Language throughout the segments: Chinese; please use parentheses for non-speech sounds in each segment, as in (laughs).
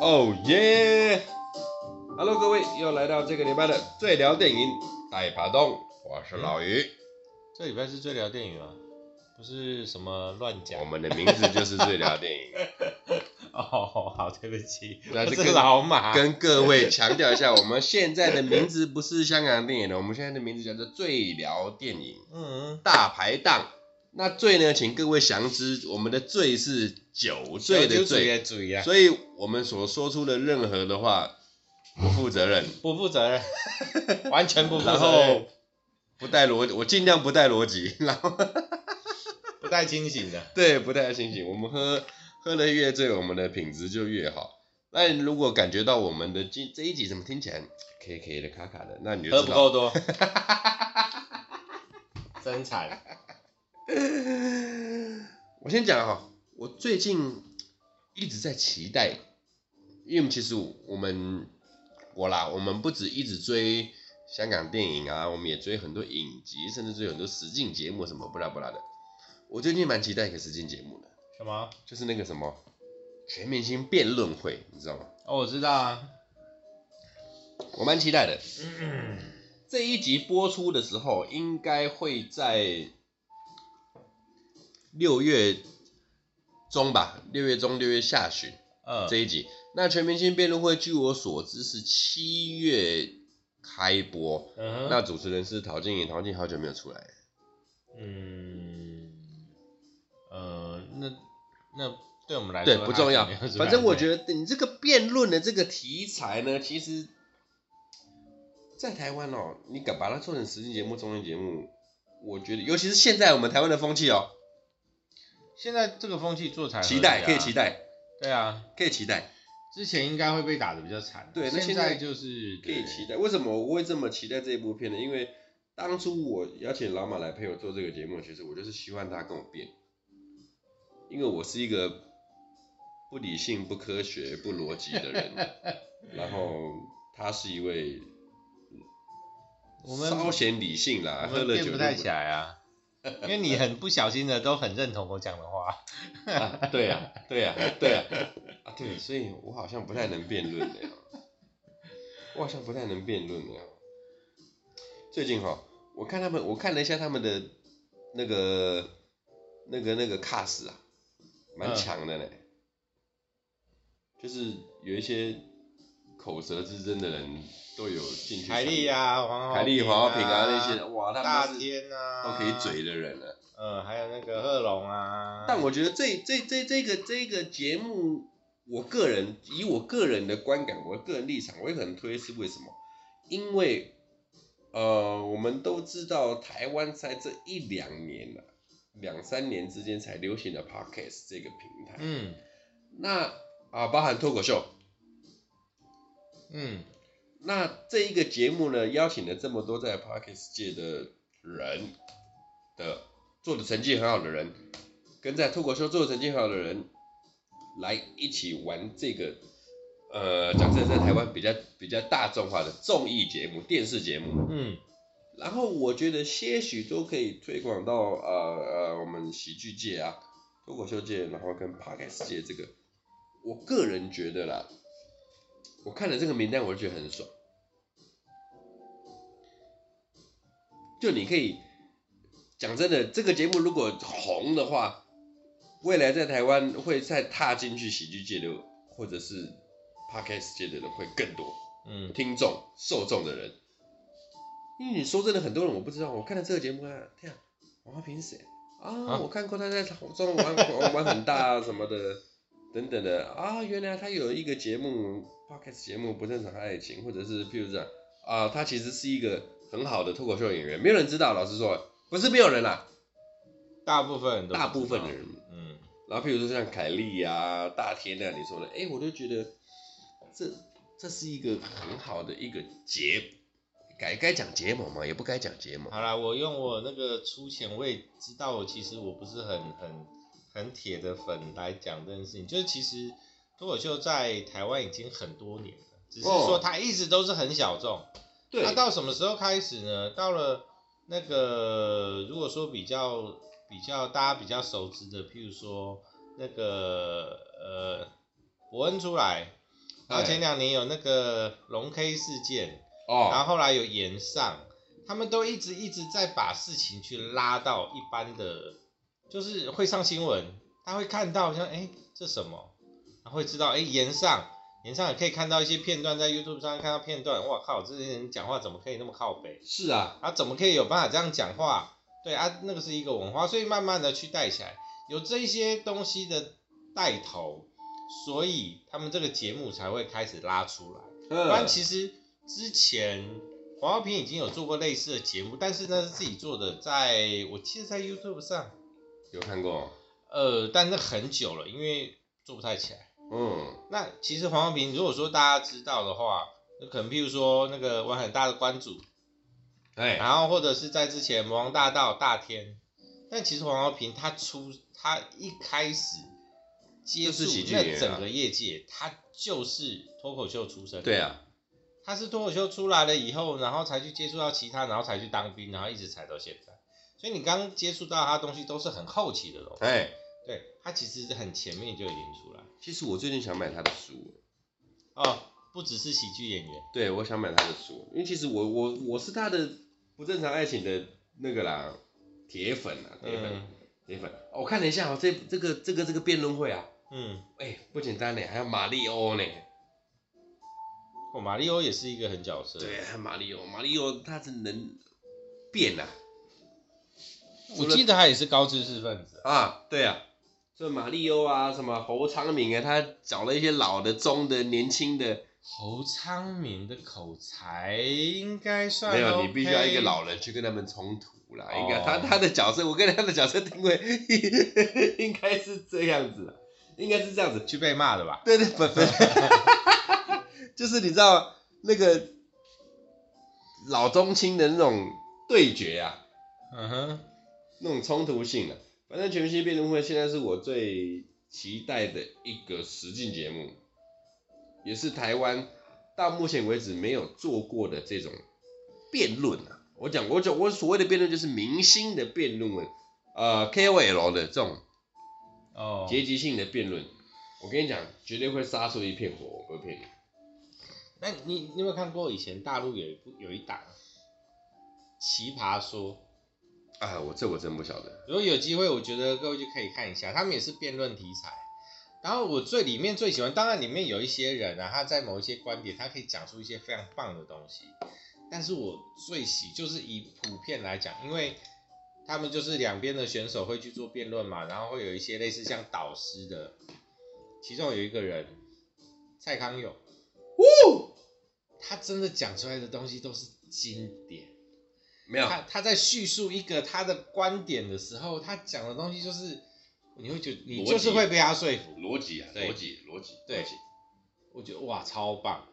哦耶！Hello，各位，又来到这个礼拜的最聊电影带爬动，我是老于。这礼拜是最聊电影吗？不是什么乱讲。我们的名字就是最聊电影。(laughs) 哦，好，对不起，那是跟是老马。跟各位强调一下，我们现在的名字不是香港电影的，我们现在的名字叫做最聊电影。嗯，大排档。那醉呢？请各位详知，我们的醉是酒醉的醉，醉啊、所以我们所说出的任何的话不负责任，不负责任，(laughs) 完全不负责任，然后不带逻，我尽量不带逻辑，然后 (laughs) 不带清醒的，(laughs) 对，不带清醒。我们喝喝的越醉，我们的品质就越好。那如果感觉到我们的这这一集怎么听起来 K K 的卡卡的，那你就喝不够多，真惨。(laughs) 我先讲哈，我最近一直在期待，因为其实我们我啦，我们不止一直追香港电影啊，我们也追很多影集，甚至追很多实境节目什么不拉不拉的。我最近蛮期待一个实境节目的，什么？就是那个什么全明星辩论会，你知道吗？哦，我知道啊，我蛮期待的。嗯，这一集播出的时候，应该会在。六月中吧，六月中六月下旬，嗯，这一集，那全明星辩论会，据我所知是七月开播，嗯，那主持人是陶晶莹，陶晶莹好久没有出来，嗯，呃，那那对我们来说对不重要，反正我觉得你这个辩论的这个题材呢，其实，在台湾哦，你敢把它做成实境节目、综艺节目，我觉得，尤其是现在我们台湾的风气哦。现在这个风气做才期待，可以期待，对啊，可以期待。之前应该会被打的比较惨，对，那现在就是可以期待。为什么我会这么期待这一部片呢？因为当初我邀请老马来陪我做这个节目，其实我就是希望他跟我辩，因为我是一个不理性、不科学、不逻辑的人，(laughs) 然后他是一位稍显理性啦，喝了酒不太起来啊。因为你很不小心的都很认同我讲的话，啊，对呀，对呀，对呀，啊对，所以我好像不太能辩论的，我好像不太能辩论的。最近哈，我看他们，我看了一下他们的那个那个那个 cast 啊，蛮强的嘞，就是有一些。口舌之争的人都有进去。凯莉啊，黄凯莉、黄豪平啊那些，哇，他们大天啊，都可以嘴的人了。嗯，还有那个贺龙啊。但我觉得这这这这个这个节目，我个人以我个人的观感，我个人立场，我也很推是为什么？因为呃，我们都知道台湾在这一两年了，两三年之间才流行的 Podcast 这个平台。嗯。那啊，包含脱口秀。嗯，那这一个节目呢，邀请了这么多在 Podcast 界的人的做的成绩很好的人，跟在脱口秀做的成绩很好的人，来一起玩这个，呃，讲真的，在台湾比较比较大众化的综艺节目、电视节目。嗯，然后我觉得些许都可以推广到呃呃我们喜剧界啊、脱口秀界，然后跟 Podcast 界这个，我个人觉得啦。我看了这个名单，我就觉得很爽。就你可以讲真的，这个节目如果红的话，未来在台湾会再踏进去喜剧界的或者是 Podcast 界的人会更多，嗯，听众受众的人。因为你说真的，很多人我不知道，我看了这个节目啊，天啊，王华平是谁啊？啊我看过他在中玩玩 (laughs) 玩很大啊什么的。等等的啊，原来他有一个节目，podcast 节目不正常爱情，或者是譬如这样啊，他其实是一个很好的脱口秀演员，没有人知道，老实说，不是没有人啦，大部分人都，大部分的人，嗯，然后譬如说像凯莉啊、大天啊，你说的，哎，我都觉得这这是一个很好的一个结，该该讲结盟嘛，也不该讲结盟。好啦，我用我那个粗浅，我也知道，我其实我不是很很。很铁的粉来讲这件事情，就是其实脱口秀在台湾已经很多年了，只是说它一直都是很小众。对。那到什么时候开始呢？到了那个如果说比较比较大家比较熟知的，譬如说那个呃伯恩出来，然后前两年有那个龙 K 事件，哦，然后后来有延上，他们都一直一直在把事情去拉到一般的，就是会上新闻，他会看到像哎这什么，会知道哎岩上，岩上也可以看到一些片段，在 YouTube 上看到片段，哇靠，这些人讲话怎么可以那么靠北？是啊，啊怎么可以有办法这样讲话？对啊，那个是一个文化，所以慢慢的去带起来，有这些东西的带头，所以他们这个节目才会开始拉出来。不然其实之前黄豪平已经有做过类似的节目，但是那是自己做的，在我记得在 YouTube 上有看过，呃，但是很久了，因为做不太起来。嗯，那其实黄豪平，如果说大家知道的话，那可能譬如说那个玩很大的关主。哎，然后或者是在之前魔王大道大天，但其实黄豪平他出他一开始接触那整个业界，他就是脱口秀出身。对啊，他是脱口秀出来了以后，然后才去接触到其他，然后才去当兵，然后一直踩到现在。所以你刚接触到他的东西都是很后期的东西。哎，对，他其实很前面就已经出来。其实我最近想买他的书。哦，不只是喜剧演员。对，我想买他的书，因为其实我我我是他的。不正常爱情的那个啦，铁粉啊，铁粉，铁、嗯、粉。我看了一下哦，这这个这个这个辩论会啊，嗯，哎、欸，不简单呢，还有马里欧呢。哦，马里欧也是一个很角色。对，还有马里欧，马里欧他是能变呐、啊。我记得他也是高知识分子啊，对啊，这马里欧啊，什么侯昌明啊，他找了一些老的、中的、年轻的。侯昌明的口才应该算、OK、没有，你必须要一个老人去跟他们冲突啦。应该他他的角色，我跟他的角色定位 (laughs) 应该是这样子，应该是这样子去被骂的吧？对对不不，(laughs) 就是你知道那个老中青的那种对决啊，嗯哼，那种冲突性啊。反正全明星辩论会现在是我最期待的一个实境节目。也是台湾到目前为止没有做过的这种辩论啊！我讲我讲我所谓的辩论就是明星的辩论，呃 KOL 的这种哦阶级性的辩论，我跟你讲绝对会杀出一片火，我不骗你。那你你有没有看过以前大陆有一部有一档奇葩说？啊，我这我真不晓得。如果有机会，我觉得各位就可以看一下，他们也是辩论题材。然后我最里面最喜欢，当然里面有一些人啊，他在某一些观点，他可以讲出一些非常棒的东西。但是我最喜就是以普遍来讲，因为他们就是两边的选手会去做辩论嘛，然后会有一些类似像导师的，其中有一个人蔡康永，呜，他真的讲出来的东西都是经典。没有，他他在叙述一个他的观点的时候，他讲的东西就是。你会觉得你就是会被他说服，逻辑啊，逻辑，逻辑，对，我觉得哇，超棒。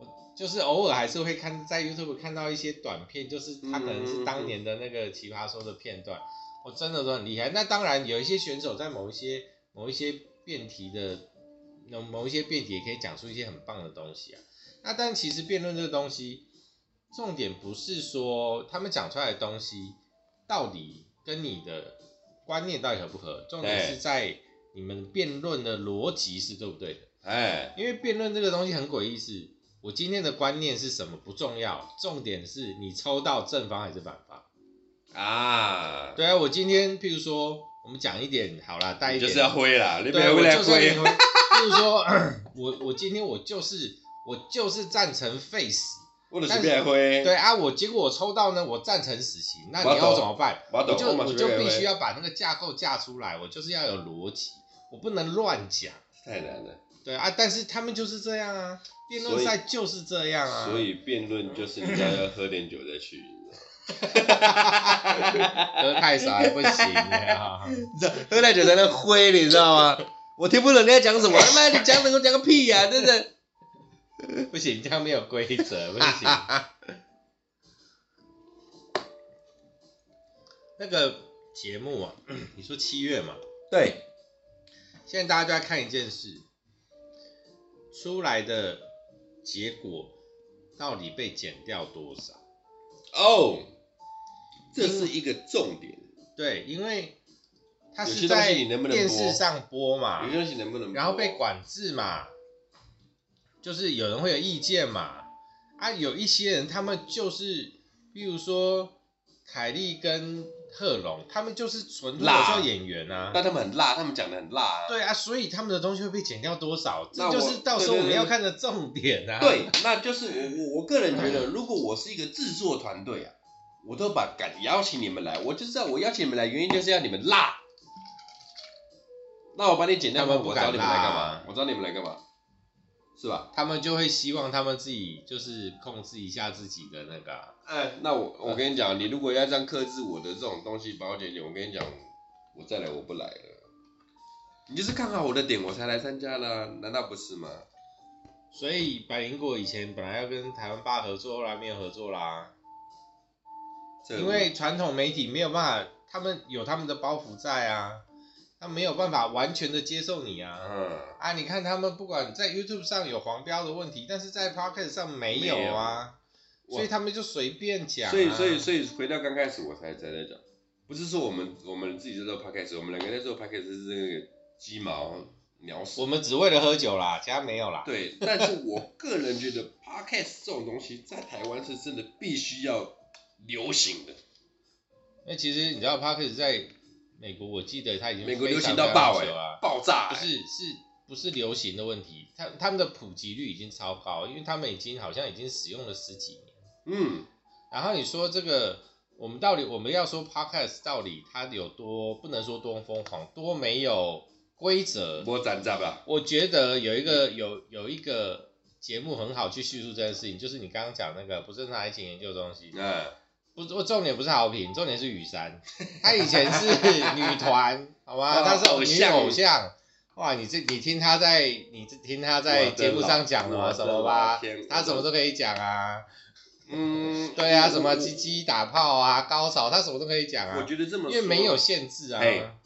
我就是偶尔还是会看在 YouTube 看到一些短片，就是他可能是当年的那个奇葩说的片段，我真的都很厉害。那当然有一些选手在某一些某一些辩题的，某某一些辩题也可以讲出一些很棒的东西啊。那但其实辩论这个东西，重点不是说他们讲出来的东西到底跟你的。观念到底合不合？重点是在你们辩论的逻辑是对不对的？哎，因为辩论这个东西很诡异，是我今天的观念是什么不重要，重点是你抽到正方还是反方啊？对啊，我今天譬如说，我们讲一点好啦，带一点就是要灰啦，你不要回来灰。譬如说，(coughs) 我我今天我就是我就是赞成废死。对啊，我结果我抽到呢，我赞成死刑，那你要怎么办？我就我就必须要把那个架构架出来，我就是要有逻辑，我不能乱讲。太难了。对啊，但是他们就是这样啊，辩论赛就是这样啊。所以辩论就是你要要喝点酒再去，(laughs) 喝太少还不行啊。(laughs) 喝太酒才能灰，你知道吗？我听不懂你在讲什么，他妈你讲什么讲个屁呀，真的。(laughs) 不行，这样没有规则，(laughs) 不行。(laughs) 那个节目啊，(clears throat) 你说七月嘛？对。现在大家都在看一件事，出来的结果到底被减掉多少？哦，这是一个重点。对，因为它是在电视上播嘛，有些东西能不能播？然后被管制嘛。就是有人会有意见嘛，啊，有一些人他们就是，比如说凯莉跟贺龙，他们就是纯脱口秀演员啊，但他们很辣，他们讲的很辣啊。对啊，所以他们的东西会被剪掉多少？这就是到时候我们要看的重点啊。对，那就是我我我个人觉得，如果我是一个制作团队啊，我都把敢邀请你们来，我就知道我邀请你们来原因就是要你们辣。那我把你剪掉，我找你们来干嘛？我找你们来干嘛？是吧？他们就会希望他们自己就是控制一下自己的那个、啊。哎、欸，那我我跟你讲，你如果要这样克制我的这种东西，把我剪剪，我跟你讲，我再来我不来了。你就是看好我的点，我才来参加的，难道不是吗？所以百灵果以前本来要跟台湾爸合作，后来没有合作啦。因为传统媒体没有办法，他们有他们的包袱在啊。他没有办法完全的接受你啊，嗯啊，你看他们不管在 YouTube 上有黄标的问题，但是在 Podcast 上没有啊，有所以他们就随便讲、啊。所以所以所以回到刚开始我才才在讲，不是说我们我们自己在做 Podcast，我们两个在做 Podcast 是那个鸡毛鸟屎。我们只为了喝酒啦，其他没有啦。对，但是我个人觉得 Podcast 这种东西在台湾是真的必须要流行的。那其实你知道 Podcast 在。美国我记得它已经美国流行到爆哎，爆炸，不是是不是流行的问题，他他们的普及率已经超高，因为他们已经好像已经使用了十几年。嗯，然后你说这个，我们到底我们要说 Podcast 到底它有多不能说多疯狂，多没有规则？我站站吧。我觉得有一个有有一个节目很好去叙述这件事情，就是你刚刚讲那个不正常爱情研究中心。嗯。不，我重点不是好评，重点是雨山。她以前是女团，好吗？她是女偶像。哇，你这你听她在，你听她在节目上讲的吗？什么吧？她什么都可以讲啊。嗯，对啊，什么鸡鸡打炮啊，高潮，她什么都可以讲啊。我觉得这么，因为没有限制啊。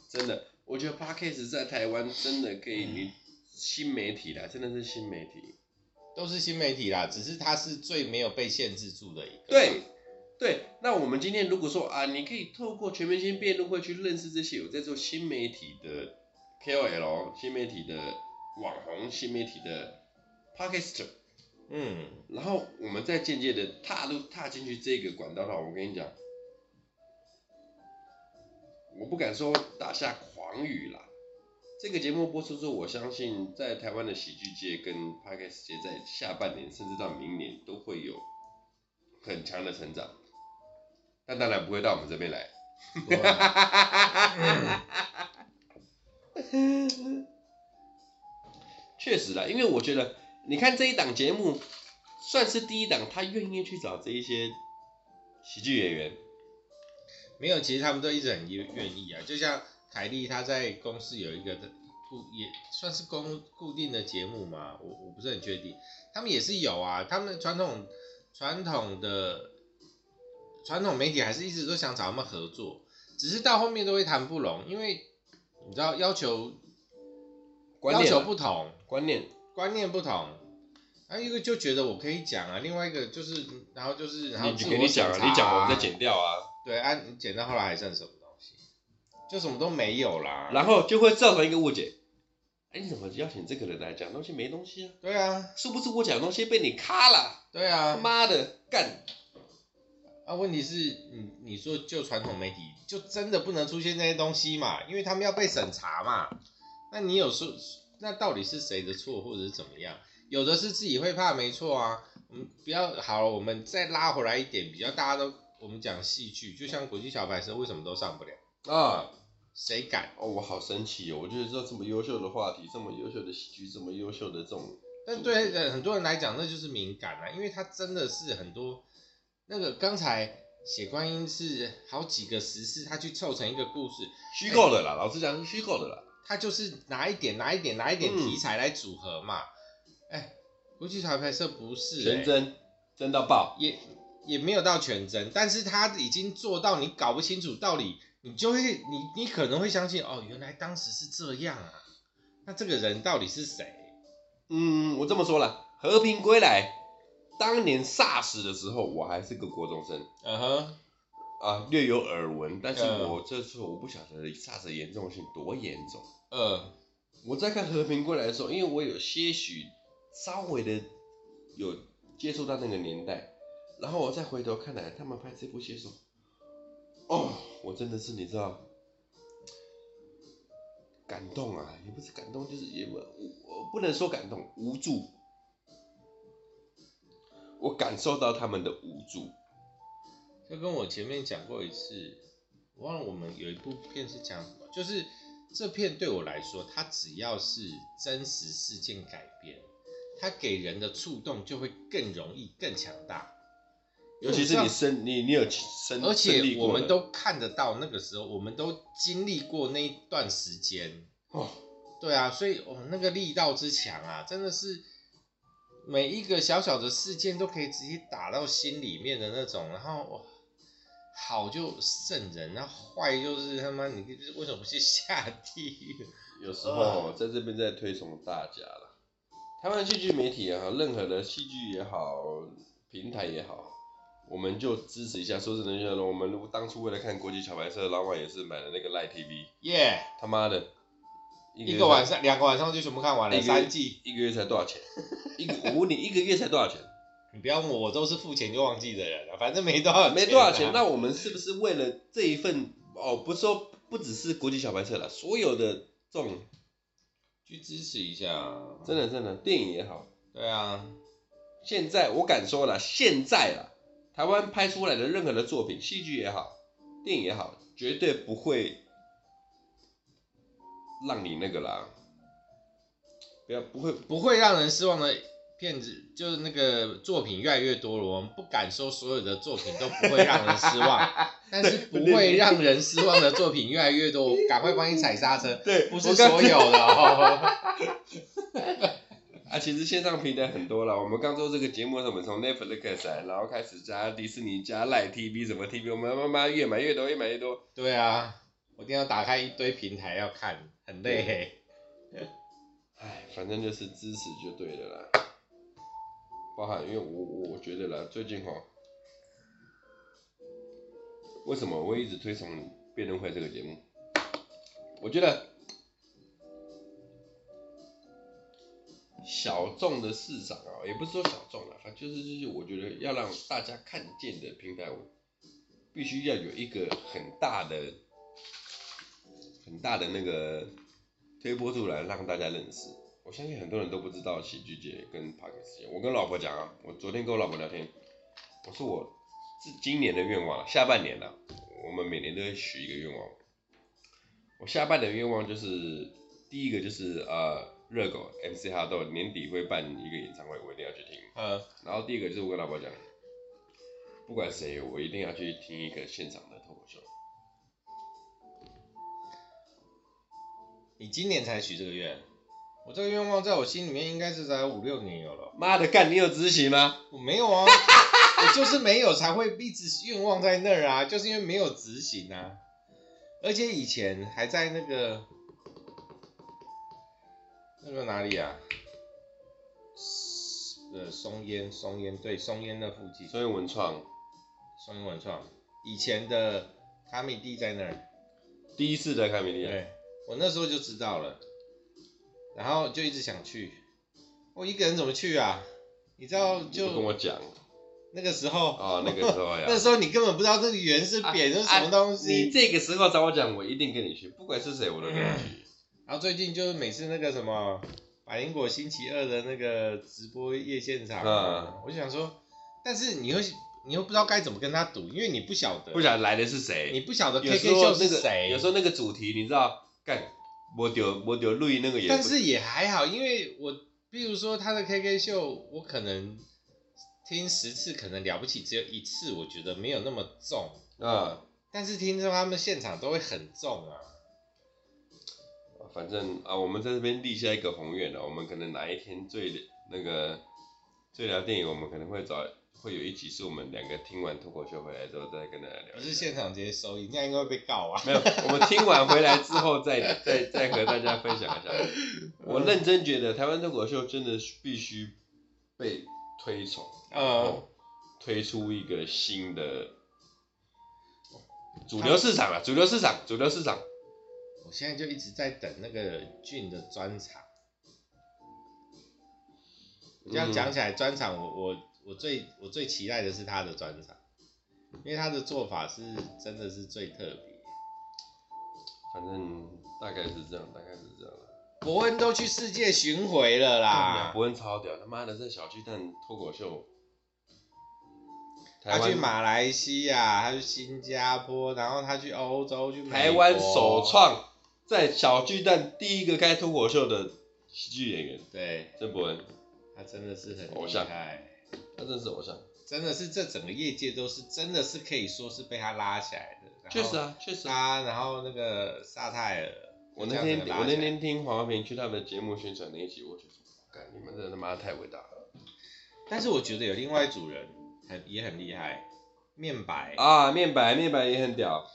真的，我觉得 Podcast 在台湾真的可以，你新媒体啦，真的是新媒体，都是新媒体啦，只是它是最没有被限制住的一个。对。对，那我们今天如果说啊，你可以透过全明星辩论会去认识这些有在做新媒体的 KOL、新媒体的网红、新媒体的 Podcaster，嗯，然后我们再渐渐的踏入踏进去这个管道的话，我跟你讲，我不敢说打下狂语啦。这个节目播出之后，我相信在台湾的喜剧界跟 Podcast 界在下半年甚至到明年都会有很强的成长。但当然不会到我们这边来。(laughs) 确实啦，因为我觉得，你看这一档节目，算是第一档，他愿意去找这一些喜剧演员。没有，其实他们都一直很愿愿意啊。就像凯莉，她在公司有一个固，也算是公固定的节目嘛。我我不是很确定，他们也是有啊。他们传统传统的。传统媒体还是一直都想找他们合作，只是到后面都会谈不拢，因为你知道要求要求不同，观念观念不同，啊一个就觉得我可以讲啊，另外一个就是然后就是然后自我审查啊，你讲啊，你讲我再剪掉啊，对啊，你剪到后来还剩什么东西？就什么都没有啦，然后就会造成一个误解，哎你怎么邀请这个人来讲东西没东西啊？对啊，是不是我讲东西被你卡了？对啊，妈的干！那、啊、问题是，你你说就传统媒体，就真的不能出现这些东西嘛？因为他们要被审查嘛。那你有说，那到底是谁的错，或者是怎么样？有的是自己会怕，没错啊。嗯，不要好了，我们再拉回来一点，比较大家都我们讲戏剧，就像国际小百科为什么都上不了啊？谁敢？哦，我好生气哦！我觉得这这么优秀的话题，这么优秀的喜剧，这么优秀的这种，但对很多人来讲，那就是敏感啊，因为他真的是很多。那个刚才写观音是好几个时事，他去凑成一个故事，虚构的啦，欸、老实讲是虚构的啦。他就是拿一点拿一点拿一点题材来组合嘛。哎、国际桥牌社不是、欸、全真，真到爆，也也没有到全真，但是他已经做到你搞不清楚道理，你就会你你可能会相信哦，原来当时是这样啊。那这个人到底是谁？嗯，我这么说了，和平归来。当年 SARS 的时候，我还是个国中生，嗯哼、uh，huh. 啊，略有耳闻，但是我这次我不晓得 SARS 的严重性多严重。嗯、uh，huh. 我在看《和平归来》的时候，因为我有些许稍微的有接触到那个年代，然后我再回头看来他们拍这部戏的时候，哦，我真的是你知道，感动啊，也不是感动，就是也不，我不能说感动，无助，我感受到他们的无助。就跟我前面讲过一次，我忘了我们有一部片是讲什么，就是这片对我来说，它只要是真实事件改编，它给人的触动就会更容易、更强大。尤其是你生你你有生，而且我们都看得到那个时候，我们都经历过那一段时间。哦，对啊，所以哦，那个力道之强啊，真的是每一个小小的事件都可以直接打到心里面的那种，然后哇。好就圣人，然后坏就是他妈你为什么不去下地狱？(laughs) 有时候在这边在推崇大家了，台湾戏剧媒体也好，任何的戏剧也好，平台也好，我们就支持一下。说真的，就像我们如果当初为了看国际桥牌社，老板也是买了那个 Line TV，耶，他妈的，一个晚上两个晚上就全部看完了，三季，一个月才多少钱？一个我问你，一个月才多少钱？(laughs) 你不要问我，我都是付钱就忘记的人了，反正没多少钱，啊，没多少钱。那我们是不是为了这一份哦？不是说不只是国际小白车了，所有的这种去支持一下，真的真的，电影也好，对啊。现在我敢说了，现在啊，台湾拍出来的任何的作品，戏剧也好，电影也好，绝对不会让你那个啦，不要不会不会让人失望的。片子就是那个作品越来越多了，我们不敢说所有的作品都不会让人失望，(laughs) 但是不会让人失望的作品越来越多，赶快帮你踩刹车。对，不是所有的哦。(laughs) 啊，其实线上平台很多了，我们刚做这个节目的时候，我们从 Netflix 然后开始加迪士尼、加 Line TV 什么 TV，我们慢慢越买越多，越买越多。对啊，我一定要打开一堆平台要看，很累。(laughs) 哎，反正就是支持就对了啦。包含，因为我我觉得啦，最近哈，为什么我会一直推崇辩论会这个节目？我觉得小众的市场啊，也不是说小众啦，反正就是就是，我觉得要让大家看见的平台，我必须要有一个很大的、很大的那个推波助澜，让大家认识。我相信很多人都不知道喜剧界跟 Podcast 界。我跟老婆讲啊，我昨天跟我老婆聊天，我说我是今年的愿望，下半年了，我们每年都会许一个愿望。我下半年的愿望就是第一个就是呃热狗 MC 哈豆年底会办一个演唱会，我一定要去听。嗯。然后第一个就是我跟老婆讲，不管谁，我一定要去听一个现场的脱口秀。你今年才许这个愿？我这个愿望在我心里面应该是在五六年有了。妈的，干你有执行吗？我没有啊，(laughs) 我就是没有才会一直愿望在那儿啊，就是因为没有执行啊。而且以前还在那个那个哪里啊？呃，松烟，松烟，对，松烟那附近。松烟文创。松烟文创，以前的卡米蒂在那儿。第一次在卡米蒂。对，我那时候就知道了。然后就一直想去，我一个人怎么去啊？你知道就跟我讲，那个时候哦，那个时候呀，(laughs) 那时候你根本不知道这个圆是扁是什么东西。你这个时候找我讲，我一定跟你去，不管是谁我都跟你去。然后最近就是每次那个什么百灵果星期二的那个直播夜现场，我就想说，但是你又你又不知道该怎么跟他赌，因为你不晓得，不晓得来的是谁，你不晓得 KK 秀是谁，有时候那个主题你知道干。我丢我丢录音那个也，但是也还好，因为我比如说他的 KK 秀，我可能听十次，可能了不起只有一次，我觉得没有那么重啊。但是听说他们现场都会很重啊。反正啊，我们在这边立下一个宏愿了，我们可能哪一天最那个最聊电影，我们可能会找。会有一集是我们两个听完脱口秀回来之后再跟大家聊。不是现场直接收音，这样应该会被告啊。没有，我们听完回来之后再 (laughs) 再再和大家分享一下。我认真觉得台湾脱口秀真的必须被推崇，嗯，推出一个新的主流市场啊，主流市场，主流市场。我现在就一直在等那个俊的专场。这样讲起来，专场我我我最我最期待的是他的专场，因为他的做法是真的是最特别。反正大概是这样，大概是这样。伯恩都去世界巡回了啦，伯恩超屌，他妈的这小巨蛋脱口秀。他去马来西亚，他去新加坡，然后他去欧洲，去台湾首创在小巨蛋第一个开脱口秀的喜剧演员。对，郑伯恩，他真的是很偶像，他真的是偶像，真的是这整个业界都是真的是可以说是被他拉起来的。确实啊，确实。啊然后那个萨泰尔，我那天我那天听黄豪平去他们的节目宣传那一集，我就说，干你们真的他妈太伟大了。但是我觉得有另外一组人。很也很厉害，面白啊，面白面白也很屌，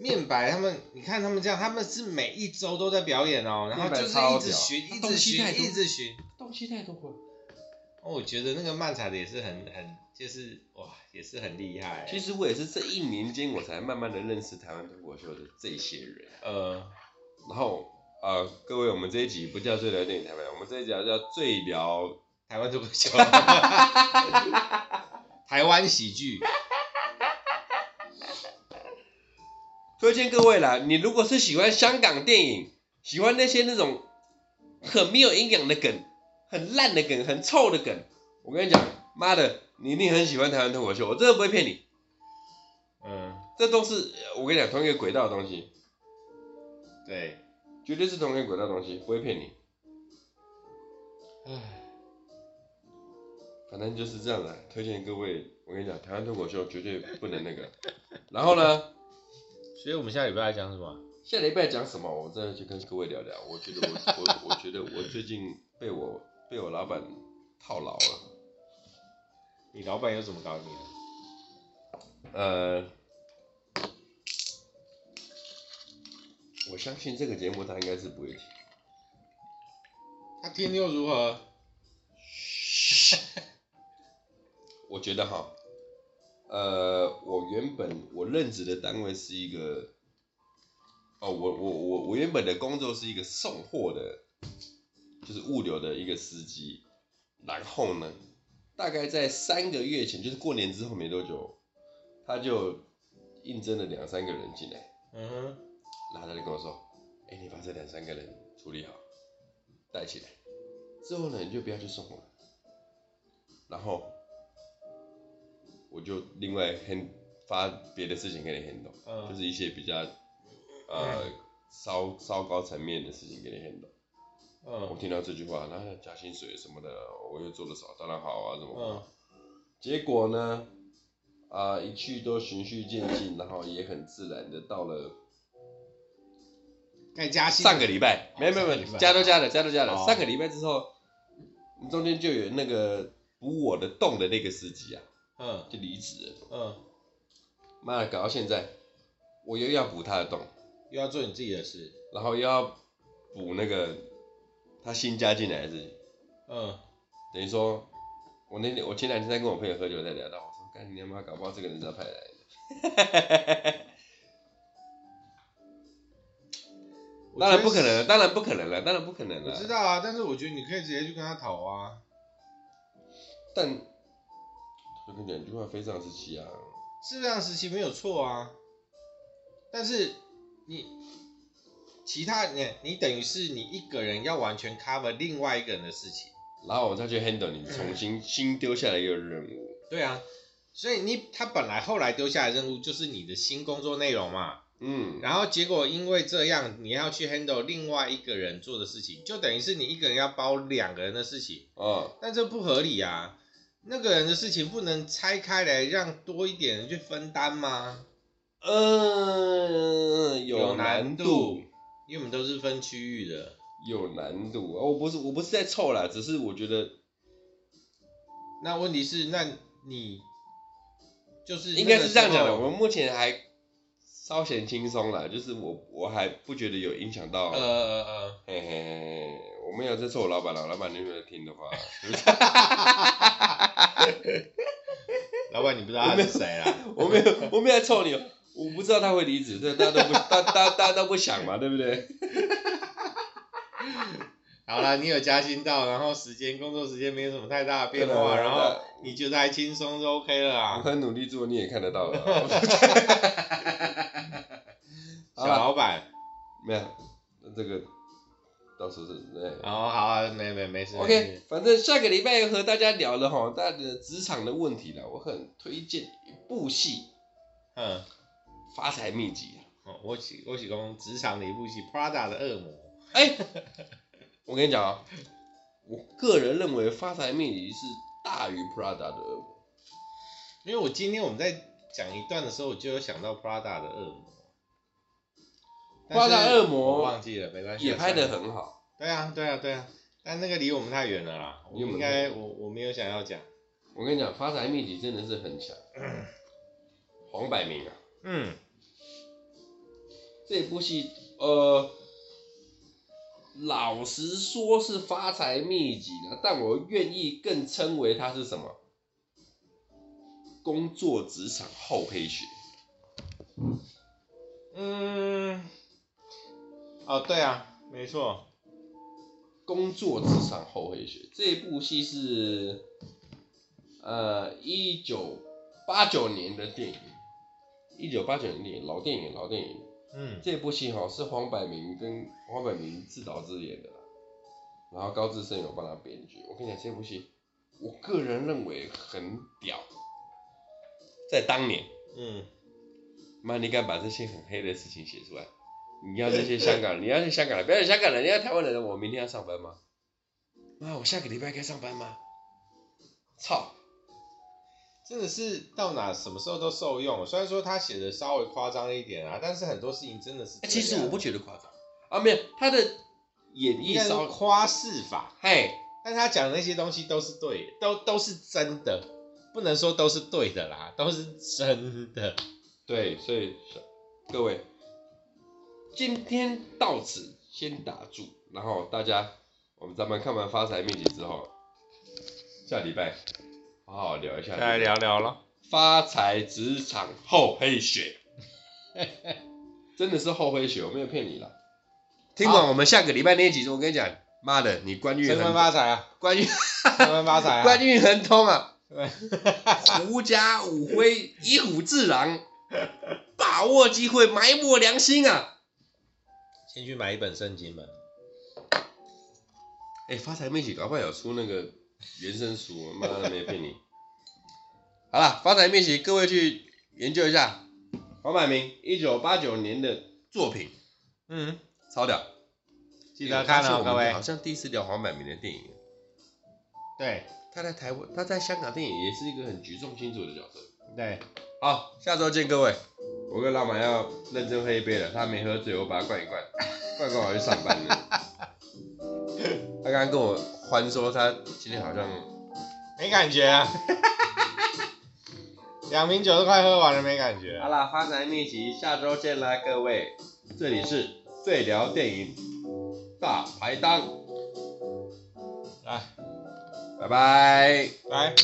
面白他们，你看他们这样，他们是每一周都在表演哦，然后就是一直学，一直学，一直学，东西太多了。哦，我觉得那个漫才的也是很很，就是哇，也是很厉害。其实我也是这一年间，我才慢慢的认识台湾脱口秀的这些人。呃，然后呃，各位，我们这一集不叫最聊电影台湾，我们这一集叫最聊台湾脱口秀。(laughs) 台湾喜剧，(laughs) 推荐各位啦！你如果是喜欢香港电影，喜欢那些那种很没有营养的梗、很烂的梗、很臭的梗，我跟你讲，妈的，你一定很喜欢台湾脱口秀，我真的不会骗你。嗯，这都是我跟你讲同一个轨道的东西。对，绝对是同一个轨道的东西，不会骗你。唉。反正就是这样的，推荐各位，我跟你讲，台湾脱口秀绝对不能那个。然后呢，(laughs) 所以我们下礼拜要讲什么？下礼拜讲什么？我真的去跟各位聊聊。我觉得我我我觉得我最近被我被我老板套牢了。你老板又怎么搞你？呃，我相信这个节目他应该是不会听。他听又如何？(laughs) 我觉得哈，呃，我原本我任职的单位是一个，哦，我我我我原本的工作是一个送货的，就是物流的一个司机。然后呢，大概在三个月前，就是过年之后没多久，他就应征了两三个人进来。嗯哼。然后他就跟我说，哎，你把这两三个人处理好，带起来，之后呢，你就不要去送货了。然后。我就另外很发别的事情给你 handle，、嗯、就是一些比较呃 (laughs) 稍稍高层面的事情给你 handle。嗯，我听到这句话，然后加薪水什么的，我又做的少，当然好啊，怎么？嗯。结果呢，啊、呃，一去都循序渐进，然后也很自然的到了。该加薪。上个礼拜，没有没有没有，加都加了，加都加了。哦、上个礼拜之后，中间就有那个补我的洞的那个司机啊。嗯，就离职了。嗯，妈的，搞到现在，我又要补他的洞，又要做你自己的事，然后又要补那个他新加进来的事情。嗯，等于说，我那天我前两天在跟我朋友喝酒，在聊到，我说，干你他妈，搞不好这个人是他派来的。(laughs) 当然不可能，当然不可能了，当然不可能了。我知道啊，但是我觉得你可以直接去跟他讨啊。但。就跟你讲一句话，非常时期啊，是非常时期没有错啊，但是你其他你你等于是你一个人要完全 cover 另外一个人的事情，然后我再去 handle 你重新、嗯、新丢下来一个任务。对啊，所以你他本来后来丢下来的任务就是你的新工作内容嘛，嗯，然后结果因为这样你要去 handle 另外一个人做的事情，就等于是你一个人要包两个人的事情，哦，但这不合理啊。那个人的事情不能拆开来，让多一点人去分担吗？嗯，有难度，因为我们都是分区域的。有难度，我不是我不是在凑啦，只是我觉得，那问题是，那你就是应该是这样讲的，我们目前还稍显轻松啦，就是我我还不觉得有影响到，呃呃呃，嘿嘿嘿，我没有在凑我老板了，老板你有没有听的话？(laughs) 老板，你不知道他是谁啊？我没有，我没有臭你，我不知道他会离职，这大家都不，大大大家都不想嘛，对不对？(laughs) 好了，你有加薪到，然后时间工作时间没有什么太大的变化，然后你觉得还轻松就 OK 了啊。我很努力做，你也看得到了。(laughs) 小老板，没有，这个到时候是对。哦，好啊，没没没事。OK，反正下个礼拜要和大家聊了哈，大家的职场的问题了，我很推荐一部戏，嗯，发财秘籍。哦，我喜我喜欢职场的一部戏《Prada 的恶魔》。哎，(laughs) 我跟你讲啊，我个人认为《发财秘籍》是大于《Prada 的恶魔》，因为我今天我们在讲一段的时候，我就有想到《Prada 的恶魔》。Prada 恶魔我忘记了，没关系，也拍的很好。对啊，对啊，对啊，但那个离我们太远了啦，我应该我我没有想要讲。我跟你讲，《发财秘籍》真的是很强，(clears throat) 黄百鸣啊，嗯。这部戏，呃，老实说是发财秘籍的，但我愿意更称为它是什么？工作职场厚黑学。嗯，哦，对啊，没错，工作职场厚黑学这部戏是，呃，一九八九年的电影，一九八九年电影，老电影，老电影。嗯，这部戏哈是黄百鸣跟黄百鸣自导自演的，然后高志森有帮他编剧。我跟你讲，这部戏我个人认为很屌，在当年，嗯，妈，你敢把这些很黑的事情写出来？你要这些香港人，你要去香港人，不要去香港人，你要台湾人，我明天要上班吗？妈，我下个礼拜该上班吗？操！真的是到哪什么时候都受用，虽然说他写的稍微夸张一点啊，但是很多事情真的是。其实我不觉得夸张啊，没有他的演绎稍夸饰法，嘿，但他讲的那些东西都是对的，都都是真的，不能说都是对的啦，都是真的。对，所以各位，今天到此先打住，然后大家，我们咱们看完发财秘籍之后，下礼拜。好好聊一下，再来聊聊了。发财职场厚黑学，(laughs) 真的是厚黑学，我没有骗你啦。听完我们下个礼拜那一集，我跟你讲，妈的，你官运升官发财啊，官运升官发财啊，(laughs) 官运亨通啊，(laughs) 狐假虎威，以虎致狼，把握机会，埋没良心啊。先去买一本圣经吧。哎、欸，发财秘笈搞不好有出那个。原声书，妈的没骗你。好了，发财秘籍，各位去研究一下黄百鸣一九八九年的作品，嗯，超屌，记得看哦，各位。好像第一次聊黄百鸣的电影。对，他在台湾，他在香港电影也是一个很举重轻重的角色。对，好，下周见各位。我跟老板要认真喝一杯了，他没喝醉，我把他灌一灌，(laughs) 灌灌我去上班了。他刚刚跟我。欢说他今天好像没感觉啊，(laughs) 两瓶酒都快喝完了，没感觉。好了，发财秘籍，下周见啦，各位。这里是最聊电影大排档，来，拜拜，来。